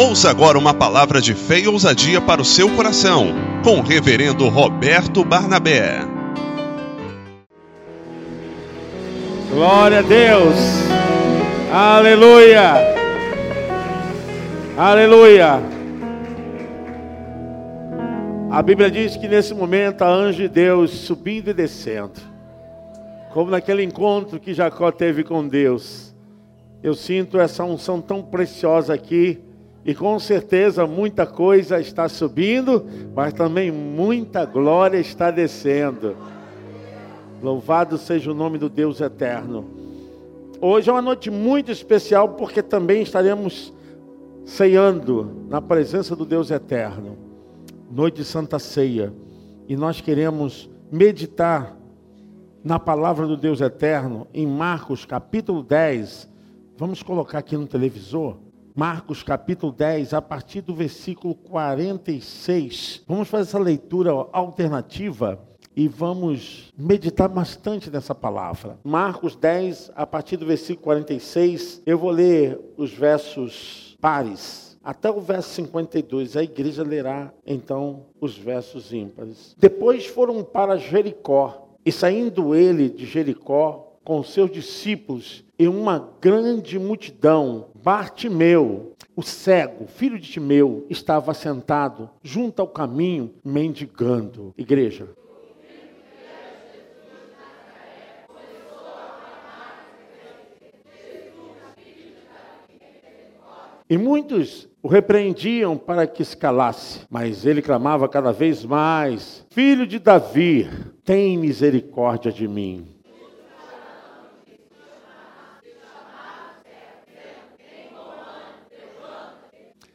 Ouça agora uma palavra de fé e ousadia para o seu coração, com o reverendo Roberto Barnabé. Glória a Deus. Aleluia. Aleluia. A Bíblia diz que nesse momento a anjo de Deus subindo e descendo, como naquele encontro que Jacó teve com Deus. Eu sinto essa unção tão preciosa aqui, e com certeza muita coisa está subindo, mas também muita glória está descendo. Louvado seja o nome do Deus eterno. Hoje é uma noite muito especial porque também estaremos ceando na presença do Deus eterno. Noite de Santa Ceia. E nós queremos meditar na palavra do Deus eterno em Marcos capítulo 10. Vamos colocar aqui no televisor. Marcos capítulo 10, a partir do versículo 46. Vamos fazer essa leitura alternativa e vamos meditar bastante nessa palavra. Marcos 10, a partir do versículo 46, eu vou ler os versos pares. Até o verso 52, a igreja lerá então os versos ímpares. Depois foram para Jericó, e saindo ele de Jericó com seus discípulos e uma grande multidão, Bartimeu, o cego, filho de Timeu, estava sentado junto ao caminho, mendigando. Igreja. E muitos o repreendiam para que se calasse, mas ele clamava cada vez mais: Filho de Davi, tem misericórdia de mim.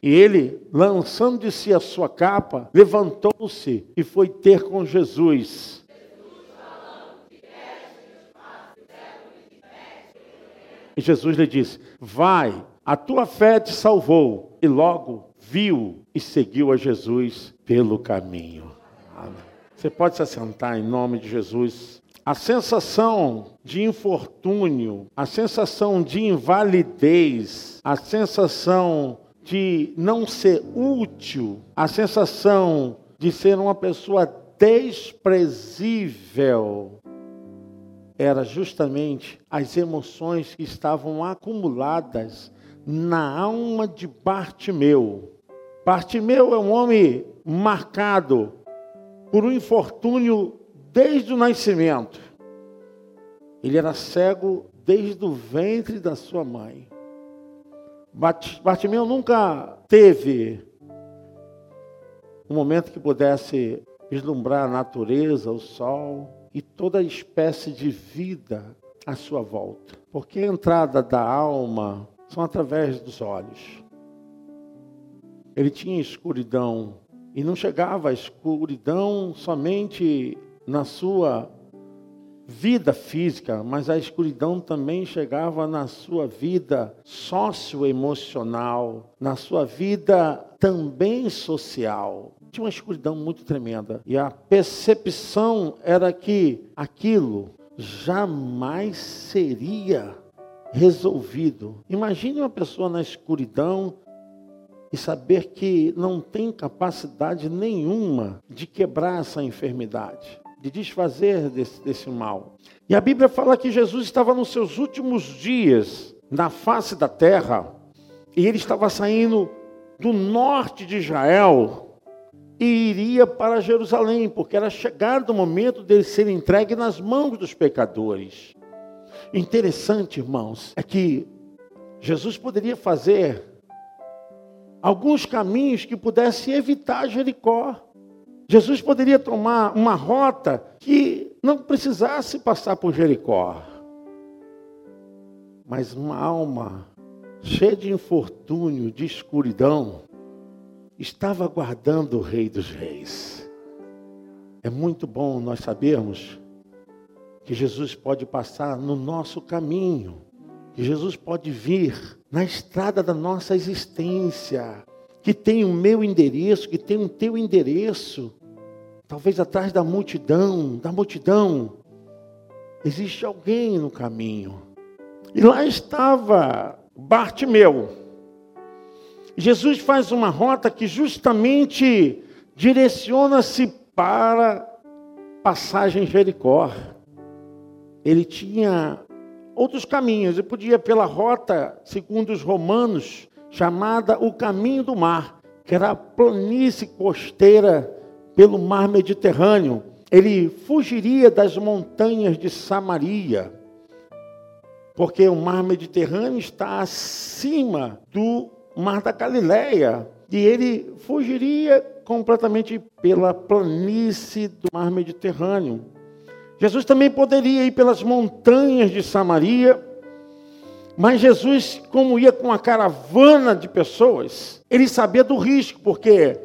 E ele, lançando de si a sua capa, levantou-se e foi ter com Jesus. E Jesus lhe disse: Vai, a tua fé te salvou. E logo viu e seguiu a Jesus pelo caminho. Você pode se assentar em nome de Jesus. A sensação de infortúnio, a sensação de invalidez, a sensação de não ser útil, a sensação de ser uma pessoa desprezível, era justamente as emoções que estavam acumuladas na alma de Bartimeu. Bartimeu é um homem marcado por um infortúnio desde o nascimento. Ele era cego desde o ventre da sua mãe. Bartimeu nunca teve um momento que pudesse vislumbrar a natureza, o sol e toda espécie de vida à sua volta. Porque a entrada da alma são através dos olhos. Ele tinha escuridão e não chegava a escuridão somente na sua vida física, mas a escuridão também chegava na sua vida socioemocional, na sua vida também social. Tinha uma escuridão muito tremenda. E a percepção era que aquilo jamais seria resolvido. Imagine uma pessoa na escuridão e saber que não tem capacidade nenhuma de quebrar essa enfermidade, de desfazer desse, desse mal. E a Bíblia fala que Jesus estava nos seus últimos dias na face da terra e ele estava saindo do norte de Israel e iria para Jerusalém, porque era chegado o momento dele ser entregue nas mãos dos pecadores. Interessante, irmãos, é que Jesus poderia fazer alguns caminhos que pudessem evitar Jericó. Jesus poderia tomar uma rota que não precisasse passar por Jericó. Mas uma alma cheia de infortúnio, de escuridão, estava aguardando o Rei dos Reis. É muito bom nós sabermos que Jesus pode passar no nosso caminho, que Jesus pode vir na estrada da nossa existência, que tem o meu endereço, que tem o teu endereço, talvez atrás da multidão, da multidão, existe alguém no caminho. E lá estava Bartimeu. Jesus faz uma rota que justamente direciona-se para passagem Jericó. Ele tinha outros caminhos, ele podia pela rota, segundo os romanos, chamada o caminho do mar, que era a planície costeira pelo mar Mediterrâneo. Ele fugiria das montanhas de Samaria, porque o mar Mediterrâneo está acima do mar da Galileia, e ele fugiria completamente pela planície do mar Mediterrâneo. Jesus também poderia ir pelas montanhas de Samaria, mas Jesus, como ia com uma caravana de pessoas, ele sabia do risco, porque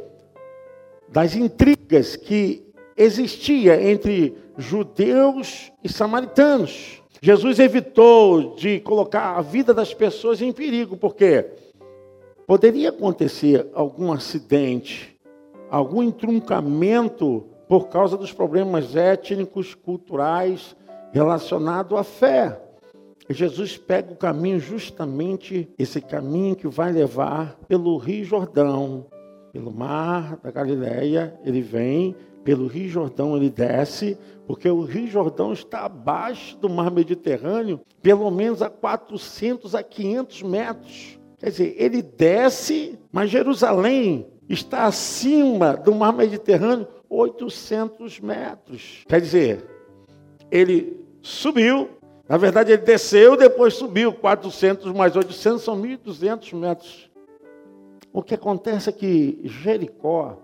das intrigas que existia entre judeus e samaritanos. Jesus evitou de colocar a vida das pessoas em perigo, porque poderia acontecer algum acidente, algum entroncamento por causa dos problemas étnicos, culturais relacionados à fé. Jesus pega o caminho justamente esse caminho que vai levar pelo Rio Jordão, pelo mar da Galileia, ele vem, pelo Rio Jordão ele desce, porque o Rio Jordão está abaixo do mar Mediterrâneo, pelo menos a 400 a 500 metros. Quer dizer, ele desce, mas Jerusalém está acima do mar Mediterrâneo 800 metros. Quer dizer, ele subiu, na verdade ele desceu, depois subiu 400 mais 800, são 1.200 metros. O que acontece é que Jericó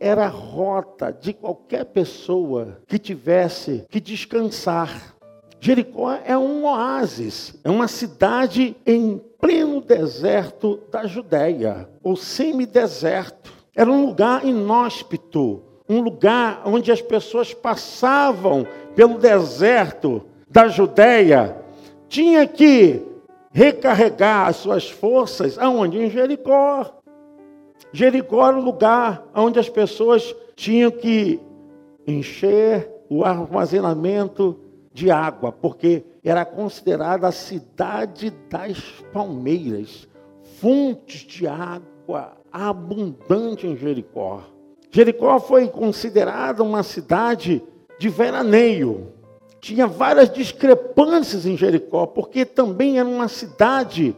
era a rota de qualquer pessoa que tivesse que descansar. Jericó é um oásis, é uma cidade em pleno deserto da Judéia, ou semideserto. Era um lugar inóspito, um lugar onde as pessoas passavam pelo deserto da Judéia, tinha que recarregar as suas forças aonde? Em Jericó. Jericó era o lugar onde as pessoas tinham que encher o armazenamento de água, porque era considerada a cidade das palmeiras, fontes de água abundante em Jericó. Jericó foi considerada uma cidade de veraneio. Tinha várias discrepâncias em Jericó, porque também era uma cidade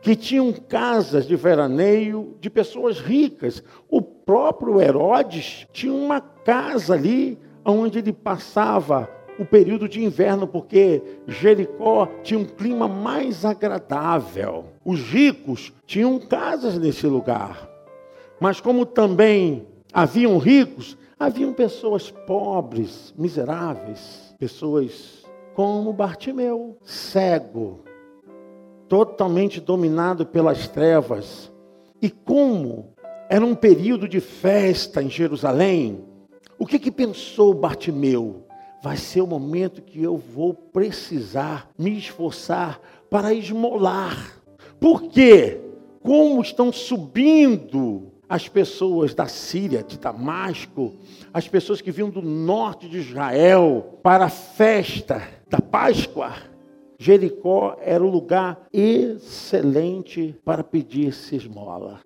que tinham casas de veraneio de pessoas ricas. O próprio Herodes tinha uma casa ali onde ele passava o período de inverno, porque Jericó tinha um clima mais agradável. Os ricos tinham casas nesse lugar. Mas como também haviam ricos, haviam pessoas pobres, miseráveis, pessoas como Bartimeu, cego, totalmente dominado pelas trevas. E como era um período de festa em Jerusalém, o que, que pensou Bartimeu? Vai ser o momento que eu vou precisar me esforçar para esmolar. Por quê? Como estão subindo as pessoas da Síria, de Damasco, as pessoas que vinham do norte de Israel para a festa da Páscoa, Jericó era um lugar excelente para pedir-se esmola.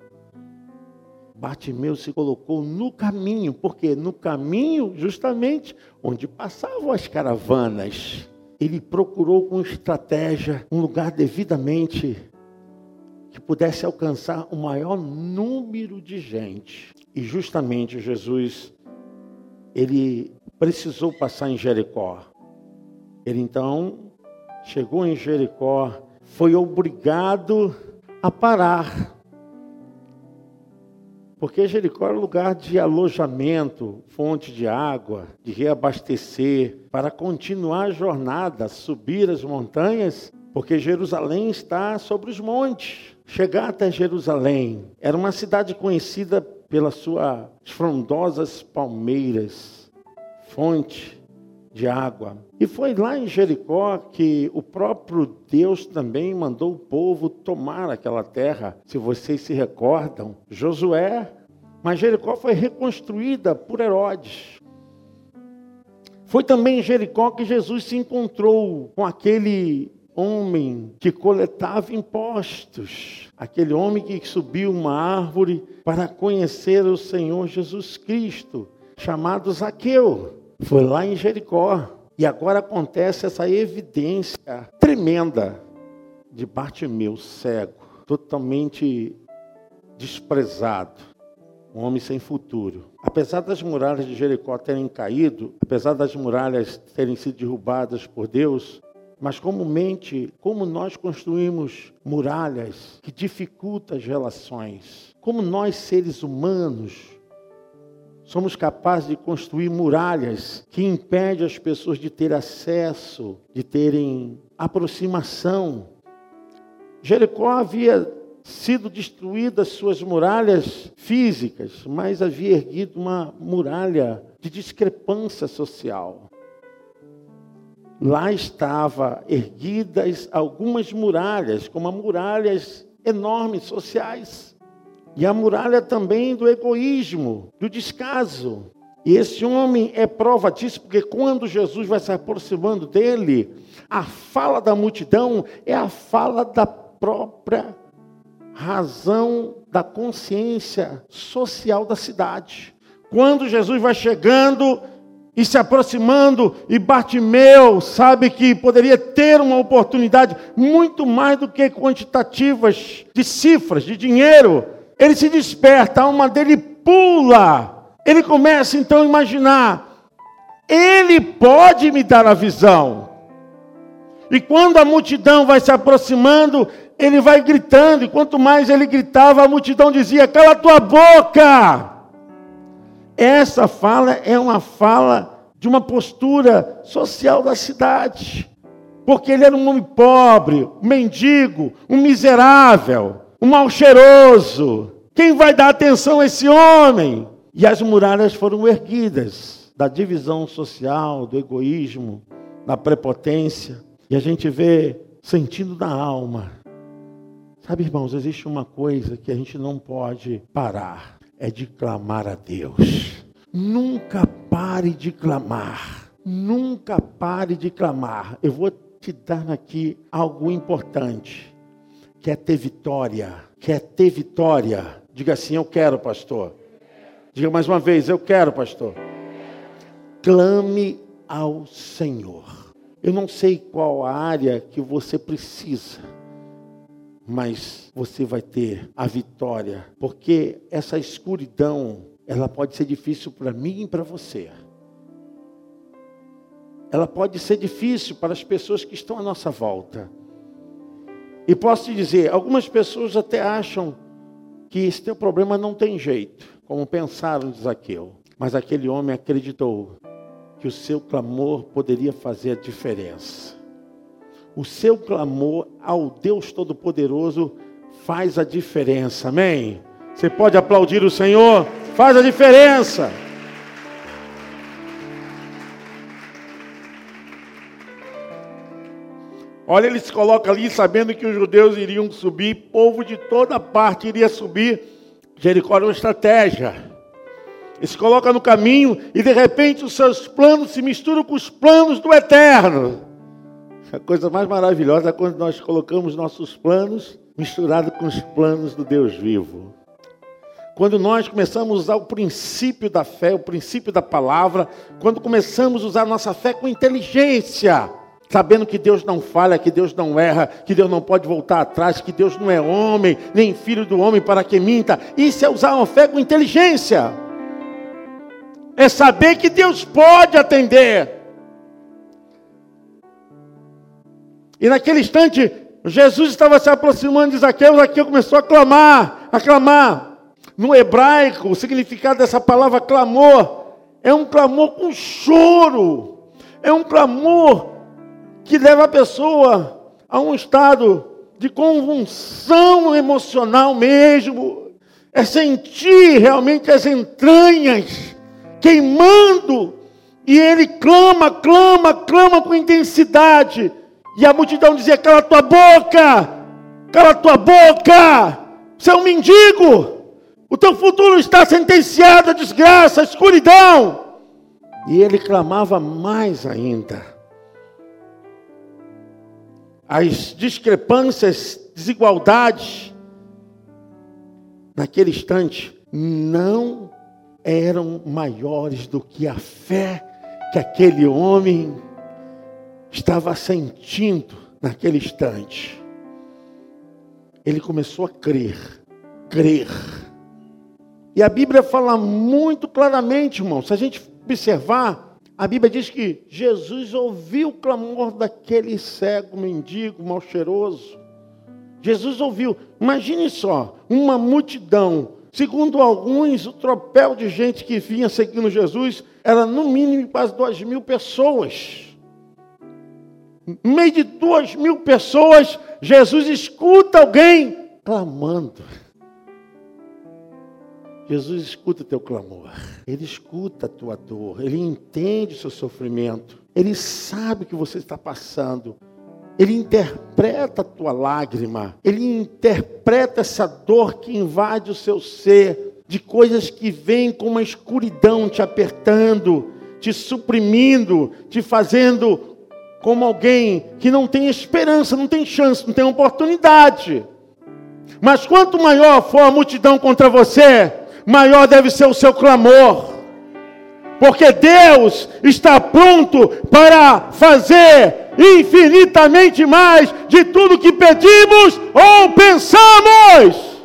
Bartimeu se colocou no caminho, porque no caminho, justamente, onde passavam as caravanas, ele procurou com estratégia um lugar devidamente que pudesse alcançar o maior número de gente. E justamente Jesus, ele precisou passar em Jericó. Ele então chegou em Jericó, foi obrigado a parar. Porque Jericó era lugar de alojamento, fonte de água, de reabastecer, para continuar a jornada, subir as montanhas, porque Jerusalém está sobre os montes. Chegar até Jerusalém era uma cidade conhecida pelas suas frondosas palmeiras, fonte de água. E foi lá em Jericó que o próprio Deus também mandou o povo tomar aquela terra. Se vocês se recordam, Josué, mas Jericó foi reconstruída por Herodes. Foi também em Jericó que Jesus se encontrou com aquele homem que coletava impostos, aquele homem que subiu uma árvore para conhecer o Senhor Jesus Cristo, chamado Zaqueu. Foi lá em Jericó. E agora acontece essa evidência tremenda de Bartimeu cego, totalmente desprezado, um homem sem futuro. Apesar das muralhas de Jericó terem caído, apesar das muralhas terem sido derrubadas por Deus, mas comumente, como nós construímos muralhas que dificultam as relações, como nós seres humanos somos capazes de construir muralhas que impedem as pessoas de ter acesso, de terem aproximação. Jericó havia sido destruídas suas muralhas físicas, mas havia erguido uma muralha de discrepância social. Lá estava erguidas algumas muralhas, como muralhas enormes sociais. E a muralha também do egoísmo, do descaso. E esse homem é prova disso, porque quando Jesus vai se aproximando dele, a fala da multidão é a fala da própria razão da consciência social da cidade. Quando Jesus vai chegando e se aproximando, e Bartimeu sabe que poderia ter uma oportunidade muito mais do que quantitativas de cifras, de dinheiro. Ele se desperta, a alma dele pula. Ele começa então a imaginar: ele pode me dar a visão. E quando a multidão vai se aproximando, ele vai gritando, e quanto mais ele gritava, a multidão dizia: Cala tua boca! Essa fala é uma fala de uma postura social da cidade, porque ele era um homem pobre, um mendigo, um miserável, um mal cheiroso. Quem vai dar atenção a esse homem? E as muralhas foram erguidas da divisão social, do egoísmo, da prepotência. E a gente vê sentindo na alma Sabe, irmãos, existe uma coisa que a gente não pode parar: é de clamar a Deus. Nunca pare de clamar. Nunca pare de clamar. Eu vou te dar aqui algo importante. Quer ter vitória? Quer ter vitória? Diga assim: Eu quero, pastor. Diga mais uma vez: Eu quero, pastor. Clame ao Senhor. Eu não sei qual a área que você precisa mas você vai ter a vitória, porque essa escuridão, ela pode ser difícil para mim e para você. Ela pode ser difícil para as pessoas que estão à nossa volta. E posso te dizer, algumas pessoas até acham que esse teu problema não tem jeito, como pensaram de Zaqueu. Mas aquele homem acreditou que o seu clamor poderia fazer a diferença o seu clamor ao Deus Todo-Poderoso faz a diferença. Amém? Você pode aplaudir o Senhor? Faz a diferença. Olha, ele se coloca ali sabendo que os judeus iriam subir, povo de toda parte iria subir. Jericó era uma estratégia. Ele se coloca no caminho e de repente os seus planos se misturam com os planos do eterno. A coisa mais maravilhosa é quando nós colocamos nossos planos misturados com os planos do Deus vivo. Quando nós começamos a usar o princípio da fé, o princípio da palavra, quando começamos a usar nossa fé com inteligência, sabendo que Deus não falha, que Deus não erra, que Deus não pode voltar atrás, que Deus não é homem, nem filho do homem para que minta. Isso é usar uma fé com inteligência. É saber que Deus pode atender. E naquele instante, Jesus estava se aproximando de Zaqueu, Zaqueu começou a clamar, a clamar. No hebraico, o significado dessa palavra clamor é um clamor com choro, é um clamor que leva a pessoa a um estado de convulsão emocional mesmo, é sentir realmente as entranhas queimando, e ele clama, clama, clama com intensidade e a multidão dizia: Cala tua boca, cala tua boca, você é um mendigo, o teu futuro está sentenciado à desgraça, à escuridão. E ele clamava mais ainda. as discrepâncias, desigualdades, naquele instante, não eram maiores do que a fé que aquele homem estava sentindo naquele instante. Ele começou a crer, crer. E a Bíblia fala muito claramente, irmão, se a gente observar, a Bíblia diz que Jesus ouviu o clamor daquele cego, mendigo, mal cheiroso. Jesus ouviu. Imagine só, uma multidão. Segundo alguns, o tropel de gente que vinha seguindo Jesus era no mínimo quase duas mil pessoas. Meio de duas mil pessoas, Jesus escuta alguém clamando. Jesus escuta teu clamor, Ele escuta a tua dor, Ele entende o seu sofrimento, Ele sabe o que você está passando, Ele interpreta a tua lágrima, Ele interpreta essa dor que invade o seu ser, de coisas que vêm com uma escuridão te apertando, te suprimindo, te fazendo como alguém que não tem esperança, não tem chance, não tem oportunidade. Mas quanto maior for a multidão contra você, maior deve ser o seu clamor. Porque Deus está pronto para fazer infinitamente mais de tudo que pedimos ou pensamos.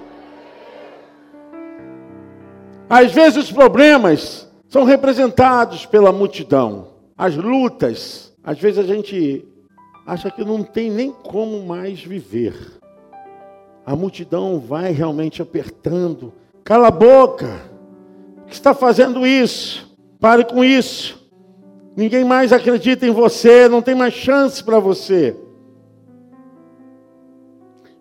Às vezes os problemas são representados pela multidão, as lutas. Às vezes a gente acha que não tem nem como mais viver. A multidão vai realmente apertando Cala a boca. que está fazendo isso? Pare com isso. Ninguém mais acredita em você, não tem mais chance para você.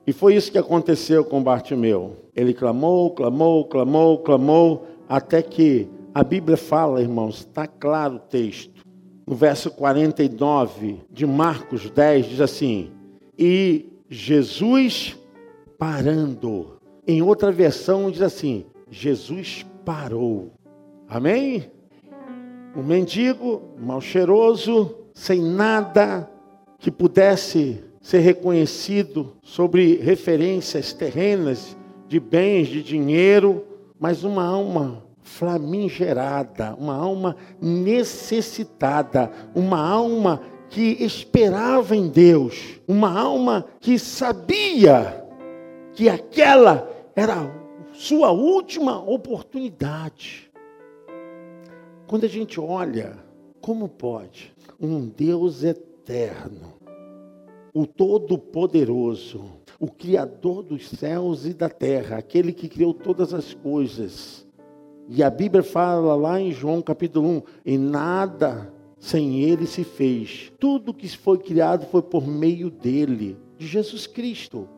E foi isso que aconteceu com Bartimeu. Ele clamou, clamou, clamou, clamou, até que a Bíblia fala, irmãos, está claro o texto. No verso 49 de Marcos 10 diz assim: E Jesus parando em outra versão diz assim: Jesus parou. Amém? Um mendigo, mal cheiroso, sem nada que pudesse ser reconhecido sobre referências terrenas de bens, de dinheiro, mas uma alma flamingerada, uma alma necessitada, uma alma que esperava em Deus, uma alma que sabia que aquela era sua última oportunidade. Quando a gente olha, como pode um Deus eterno, o Todo-Poderoso, o Criador dos céus e da terra, aquele que criou todas as coisas, e a Bíblia fala lá em João capítulo 1: e nada sem ele se fez, tudo que foi criado foi por meio dele, de Jesus Cristo.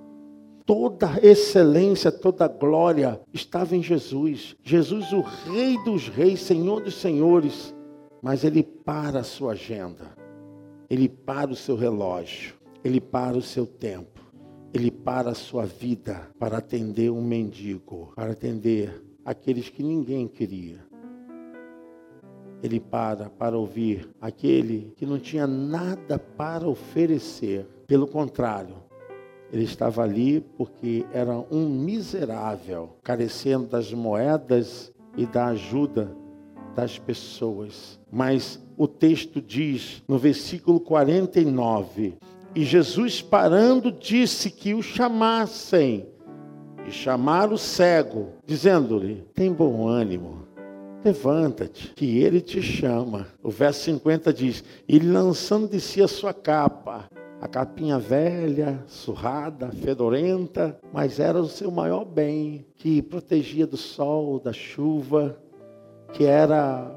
Toda excelência, toda glória estava em Jesus. Jesus, o Rei dos Reis, Senhor dos Senhores. Mas ele para a sua agenda, ele para o seu relógio, ele para o seu tempo, ele para a sua vida para atender um mendigo, para atender aqueles que ninguém queria. Ele para para ouvir aquele que não tinha nada para oferecer. Pelo contrário, ele estava ali porque era um miserável, carecendo das moedas e da ajuda das pessoas. Mas o texto diz no versículo 49: E Jesus parando disse que o chamassem. E chamaram o cego, dizendo-lhe: Tem bom ânimo, levanta-te, que ele te chama. O verso 50 diz: E lançando de si a sua capa, a capinha velha, surrada, fedorenta, mas era o seu maior bem, que protegia do sol, da chuva, que era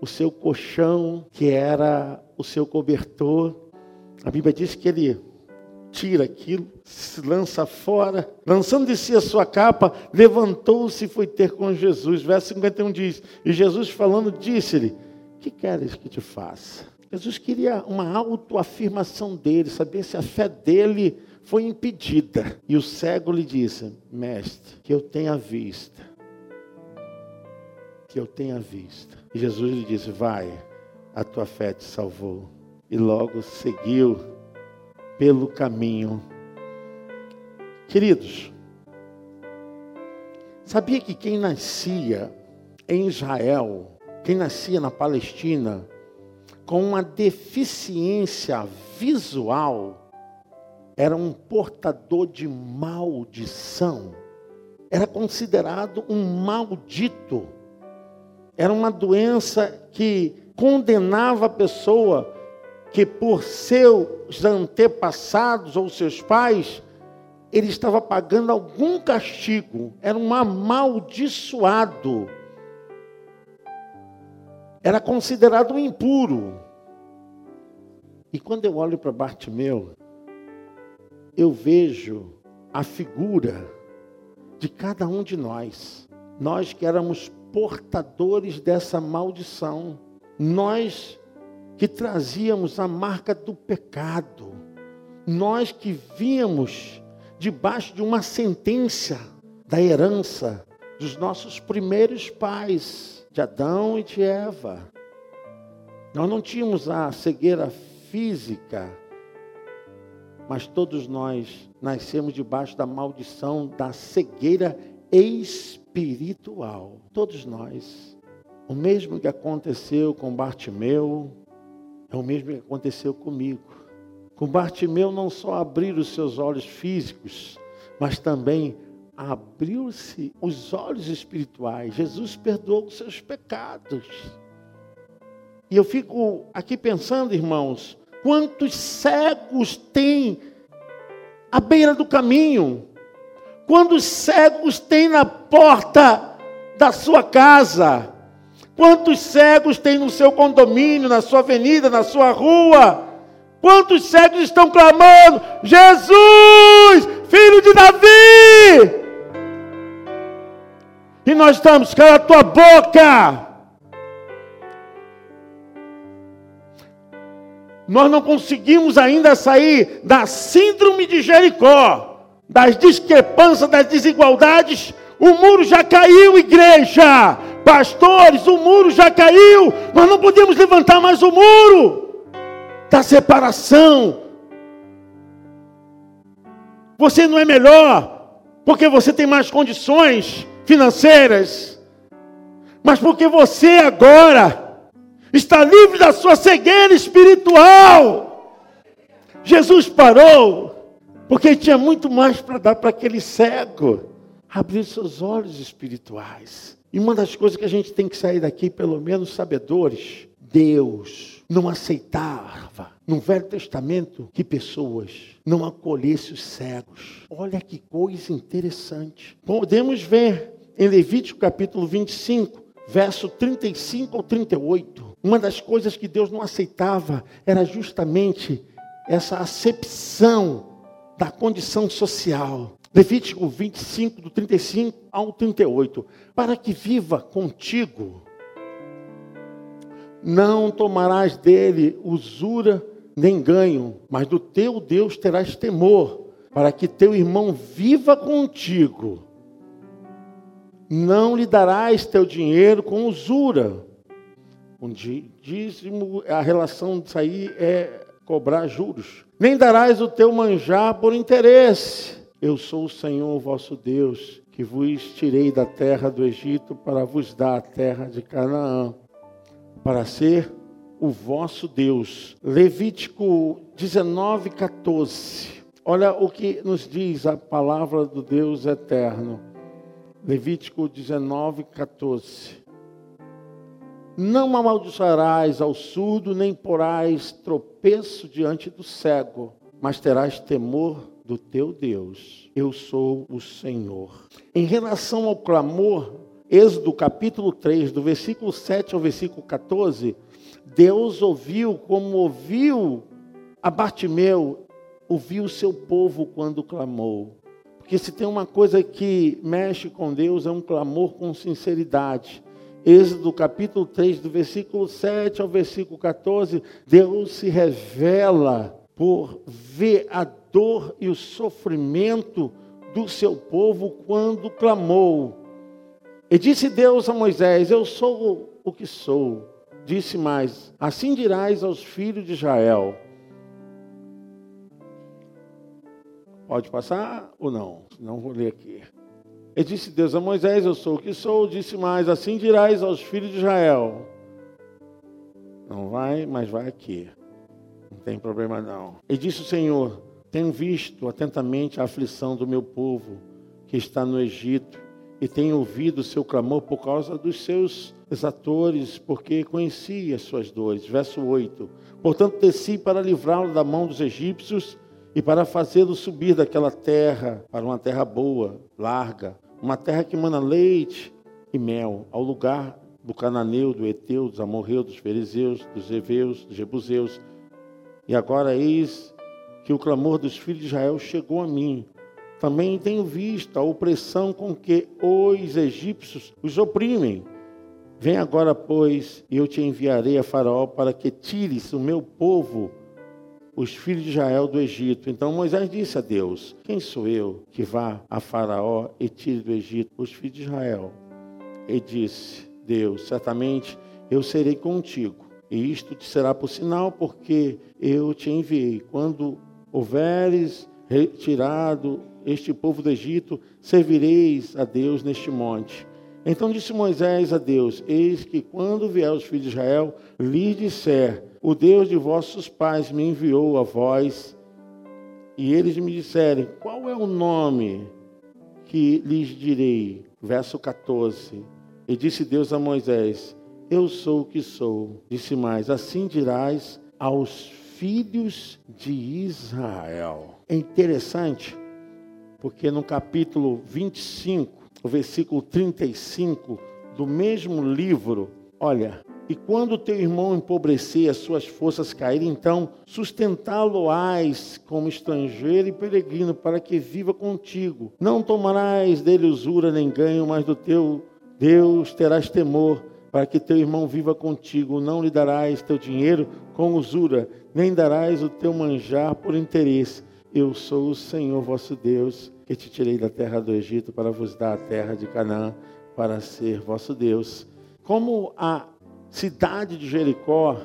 o seu colchão, que era o seu cobertor. A Bíblia diz que ele tira aquilo, se lança fora, lançando de si a sua capa, levantou-se e foi ter com Jesus. Verso 51 diz: E Jesus falando, disse-lhe: Que queres que te faça? Jesus queria uma autoafirmação dele, saber se a fé dele foi impedida. E o cego lhe disse: Mestre, que eu tenha vista. Que eu tenha vista. E Jesus lhe disse: Vai, a tua fé te salvou. E logo seguiu pelo caminho. Queridos, sabia que quem nascia em Israel, quem nascia na Palestina, com uma deficiência visual, era um portador de maldição, era considerado um maldito, era uma doença que condenava a pessoa que, por seus antepassados ou seus pais, ele estava pagando algum castigo, era um amaldiçoado, era considerado um impuro. E quando eu olho para Bartimeu, eu vejo a figura de cada um de nós. Nós que éramos portadores dessa maldição. Nós que trazíamos a marca do pecado. Nós que víamos debaixo de uma sentença da herança dos nossos primeiros pais, de Adão e de Eva. Nós não tínhamos a cegueira física, mas todos nós nascemos debaixo da maldição da cegueira espiritual. Todos nós. O mesmo que aconteceu com Bartimeu, é o mesmo que aconteceu comigo. Com Bartimeu não só abrir os seus olhos físicos, mas também abriu-se os olhos espirituais. Jesus perdoou os seus pecados. E eu fico aqui pensando, irmãos, Quantos cegos tem à beira do caminho? Quantos cegos tem na porta da sua casa? Quantos cegos tem no seu condomínio, na sua avenida, na sua rua? Quantos cegos estão clamando: Jesus, filho de Davi! E nós estamos, cala a tua boca! Nós não conseguimos ainda sair da síndrome de Jericó, das discrepâncias, das desigualdades. O muro já caiu, igreja. Pastores, o muro já caiu. Nós não podemos levantar mais o muro da separação. Você não é melhor porque você tem mais condições financeiras, mas porque você agora está livre da sua cegueira espiritual. Jesus parou, porque tinha muito mais para dar para aquele cego. Abrir seus olhos espirituais. E uma das coisas que a gente tem que sair daqui, pelo menos sabedores, Deus não aceitava no Velho Testamento que pessoas não acolhessem os cegos. Olha que coisa interessante. Podemos ver em Levítico capítulo 25, verso 35 ao 38. Uma das coisas que Deus não aceitava era justamente essa acepção da condição social. Levítico 25, do 35 ao 38. Para que viva contigo, não tomarás dele usura nem ganho, mas do teu Deus terás temor, para que teu irmão viva contigo. Não lhe darás teu dinheiro com usura um dízimo, a relação disso aí é cobrar juros. Nem darás o teu manjar por interesse. Eu sou o Senhor vosso Deus, que vos tirei da terra do Egito para vos dar a terra de Canaã, para ser o vosso Deus. Levítico 19, 14. Olha o que nos diz a palavra do Deus eterno. Levítico 19, 14. Não amaldiçoarás ao surdo, nem porás tropeço diante do cego, mas terás temor do teu Deus. Eu sou o Senhor. Em relação ao clamor, Êxodo capítulo 3, do versículo 7 ao versículo 14, Deus ouviu como ouviu a Bartimeu, ouviu o seu povo quando clamou. Porque se tem uma coisa que mexe com Deus é um clamor com sinceridade. Êxodo capítulo 3, do versículo 7 ao versículo 14, Deus se revela por ver a dor e o sofrimento do seu povo quando clamou. E disse Deus a Moisés: Eu sou o que sou. Disse mais: Assim dirás aos filhos de Israel: Pode passar ou não? Não vou ler aqui. E disse Deus a Moisés: Eu sou o que sou. Disse mais: Assim dirás aos filhos de Israel. Não vai, mas vai aqui. Não tem problema não. E disse o Senhor: Tenho visto atentamente a aflição do meu povo que está no Egito e tenho ouvido o seu clamor por causa dos seus exatores, porque conheci as suas dores. Verso 8. Portanto, desci para livrá-lo da mão dos egípcios e para fazê-lo subir daquela terra para uma terra boa, larga, uma terra que mana leite e mel, ao lugar do cananeu, do Eteu, dos amorreus, dos fariseus, dos heveus, dos jebuseus. E agora eis que o clamor dos filhos de Israel chegou a mim. Também tenho visto a opressão com que os egípcios os oprimem. Vem agora, pois, e eu te enviarei a Faraó para que tires o meu povo os filhos de Israel do Egito. Então Moisés disse a Deus: Quem sou eu que vá a Faraó e tire do Egito os filhos de Israel? E disse Deus: Certamente eu serei contigo, e isto te será por sinal, porque eu te enviei. Quando houveres retirado este povo do Egito, servireis a Deus neste monte. Então disse Moisés a Deus: Eis que quando vier os filhos de Israel, lhes disser: O Deus de vossos pais me enviou a vós, e eles me disserem: Qual é o nome que lhes direi? Verso 14. E disse Deus a Moisés: Eu sou o que sou. Disse mais: Assim dirás aos filhos de Israel. É interessante, porque no capítulo 25 o versículo 35 do mesmo livro, olha, e quando teu irmão empobrecer, as suas forças caírem, então sustentá-lo-ás como estrangeiro e peregrino, para que viva contigo. Não tomarás dele usura nem ganho, mas do teu Deus terás temor, para que teu irmão viva contigo. Não lhe darás teu dinheiro com usura, nem darás o teu manjar por interesse. Eu sou o Senhor vosso Deus que te tirei da terra do Egito para vos dar a terra de Canaã para ser vosso Deus. Como a cidade de Jericó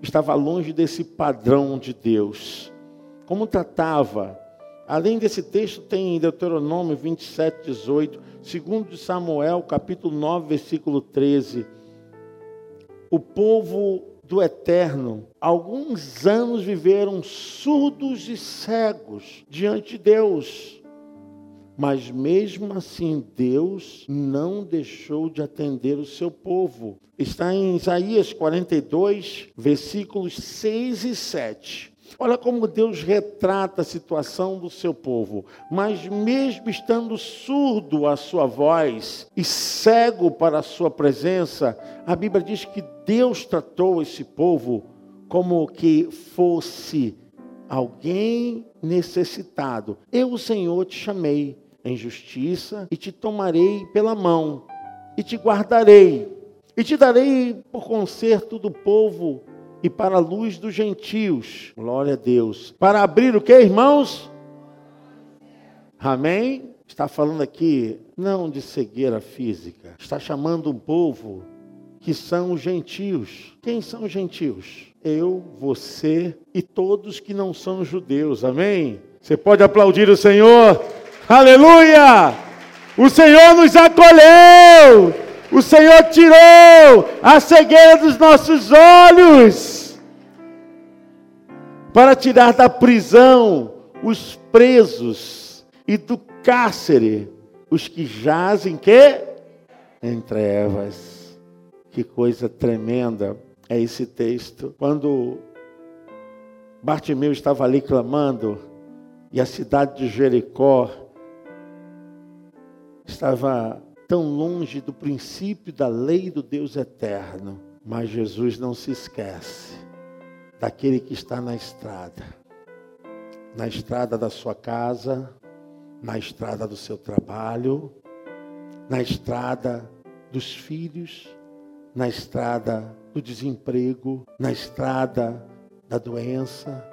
estava longe desse padrão de Deus, como tratava, além desse texto tem em Deuteronômio 27, 18, segundo Samuel, capítulo 9, versículo 13, o povo do eterno, alguns anos viveram surdos e cegos diante de Deus. Mas mesmo assim, Deus não deixou de atender o seu povo. Está em Isaías 42, versículos 6 e 7. Olha como Deus retrata a situação do seu povo. Mas mesmo estando surdo à sua voz e cego para a sua presença, a Bíblia diz que Deus tratou esse povo como que fosse alguém necessitado. Eu, o Senhor, te chamei em justiça, e te tomarei pela mão, e te guardarei, e te darei por conserto do povo e para a luz dos gentios. Glória a Deus. Para abrir o que, irmãos? Amém? Está falando aqui não de cegueira física, está chamando um povo que são os gentios. Quem são os gentios? Eu, você e todos que não são judeus. Amém? Você pode aplaudir o Senhor? Aleluia! O Senhor nos acolheu. O Senhor tirou a cegueira dos nossos olhos para tirar da prisão os presos e do cárcere os que jazem que em trevas. Que coisa tremenda é esse texto. Quando Bartimeu estava ali clamando e a cidade de Jericó estava tão longe do princípio da lei do Deus eterno, mas Jesus não se esquece daquele que está na estrada, na estrada da sua casa, na estrada do seu trabalho, na estrada dos filhos, na estrada do desemprego, na estrada da doença.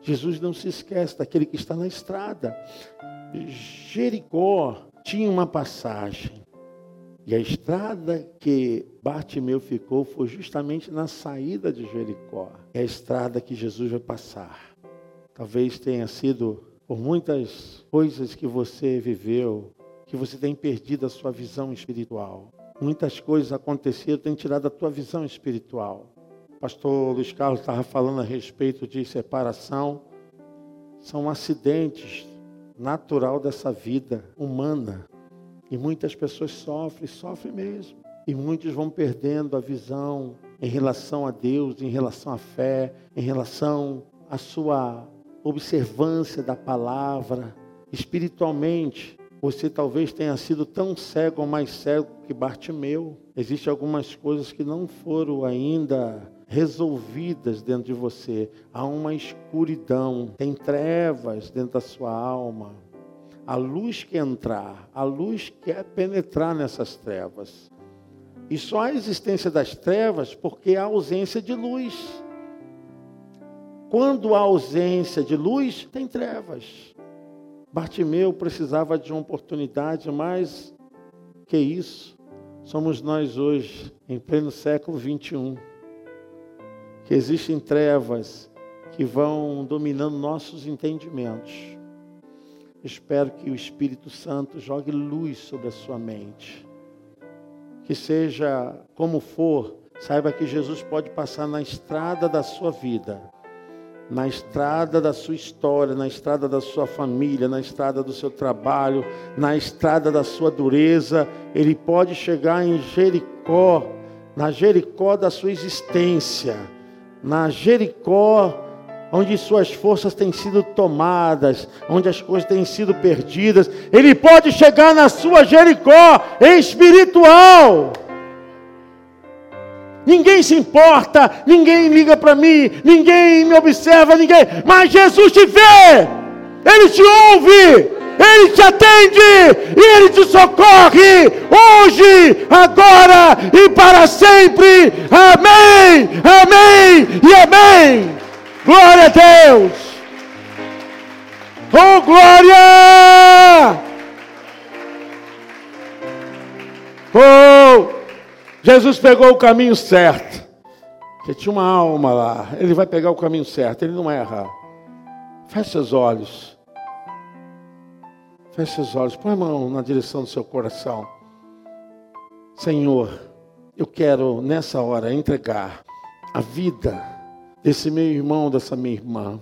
Jesus não se esquece daquele que está na estrada. Jericó tinha uma passagem. E a estrada que Bartimeu ficou foi justamente na saída de Jericó. É a estrada que Jesus vai passar. Talvez tenha sido por muitas coisas que você viveu, que você tem perdido a sua visão espiritual. Muitas coisas aconteceram, tem tirado a tua visão espiritual. O pastor Luiz Carlos estava falando a respeito de separação. São acidentes natural dessa vida humana. E muitas pessoas sofrem, sofrem mesmo. E muitos vão perdendo a visão em relação a Deus, em relação à fé, em relação à sua observância da palavra. Espiritualmente, você talvez tenha sido tão cego ou mais cego que Bartimeu. Existem algumas coisas que não foram ainda resolvidas dentro de você. Há uma escuridão, tem trevas dentro da sua alma. A luz quer entrar, a luz quer penetrar nessas trevas. E só a existência das trevas porque há ausência de luz. Quando há ausência de luz, tem trevas. Bartimeu precisava de uma oportunidade, mas que isso? Somos nós hoje, em pleno século 21, que existem trevas que vão dominando nossos entendimentos. Espero que o Espírito Santo jogue luz sobre a sua mente que seja como for, saiba que Jesus pode passar na estrada da sua vida, na estrada da sua história, na estrada da sua família, na estrada do seu trabalho, na estrada da sua dureza. Ele pode chegar em Jericó, na Jericó da sua existência, na Jericó onde suas forças têm sido tomadas, onde as coisas têm sido perdidas. Ele pode chegar na sua Jericó espiritual. Ninguém se importa, ninguém liga para mim, ninguém me observa, ninguém, mas Jesus te vê, Ele te ouve, Ele te atende e Ele te socorre hoje, agora e para sempre. Amém, amém e amém. Glória a Deus! Oh, glória! Oh, Jesus pegou o caminho certo. Porque tinha uma alma lá. Ele vai pegar o caminho certo, ele não erra. Feche seus olhos. Feche seus olhos. Põe a mão na direção do seu coração. Senhor, eu quero nessa hora entregar a vida desse meu irmão, dessa minha irmã.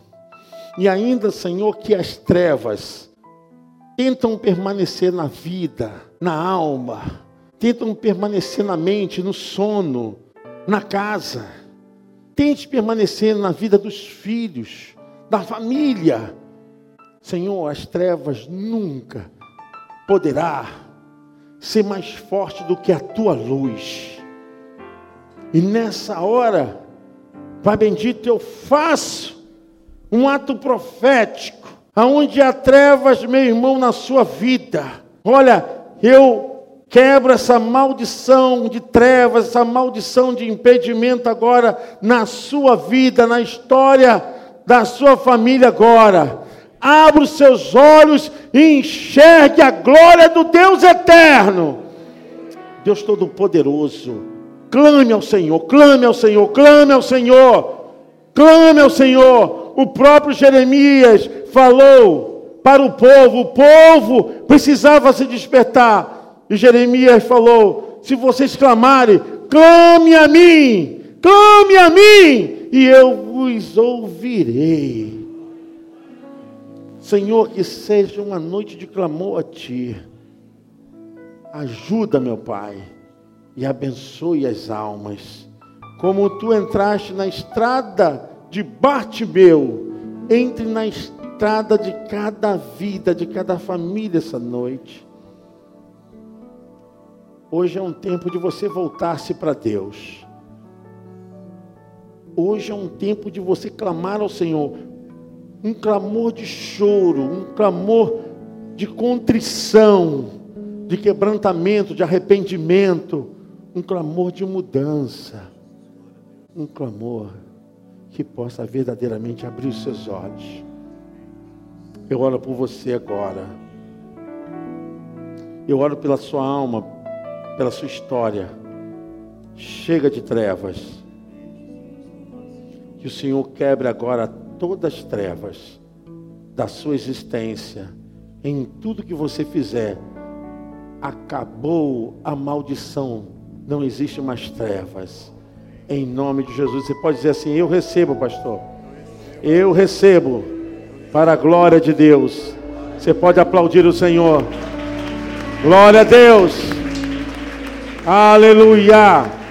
E ainda, Senhor, que as trevas tentam permanecer na vida, na alma, tentam permanecer na mente, no sono, na casa. Tente permanecer na vida dos filhos, da família. Senhor, as trevas nunca poderá ser mais forte do que a tua luz. E nessa hora, Pai bendito, eu faço um ato profético, aonde há trevas, meu irmão, na sua vida. Olha, eu quebro essa maldição de trevas, essa maldição de impedimento agora na sua vida, na história da sua família agora. Abra os seus olhos e enxergue a glória do Deus eterno. Deus Todo-Poderoso Clame ao Senhor, clame ao Senhor, clame ao Senhor, clame ao Senhor. O próprio Jeremias falou para o povo, o povo precisava se despertar. E Jeremias falou: se vocês clamarem, clame a mim, clame a mim, e eu vos ouvirei. Senhor, que seja uma noite de clamor a Ti. Ajuda, meu Pai e abençoe as almas. Como tu entraste na estrada de Bartimeu, entre na estrada de cada vida, de cada família essa noite. Hoje é um tempo de você voltar-se para Deus. Hoje é um tempo de você clamar ao Senhor. Um clamor de choro, um clamor de contrição, de quebrantamento, de arrependimento um clamor de mudança, um clamor que possa verdadeiramente abrir os seus olhos. Eu oro por você agora. Eu oro pela sua alma, pela sua história. Chega de trevas. Que o Senhor quebre agora todas as trevas da sua existência, em tudo que você fizer, acabou a maldição, não existe mais trevas. Em nome de Jesus, você pode dizer assim: Eu recebo, pastor. Eu recebo, para a glória de Deus. Você pode aplaudir o Senhor. Glória a Deus. Aleluia.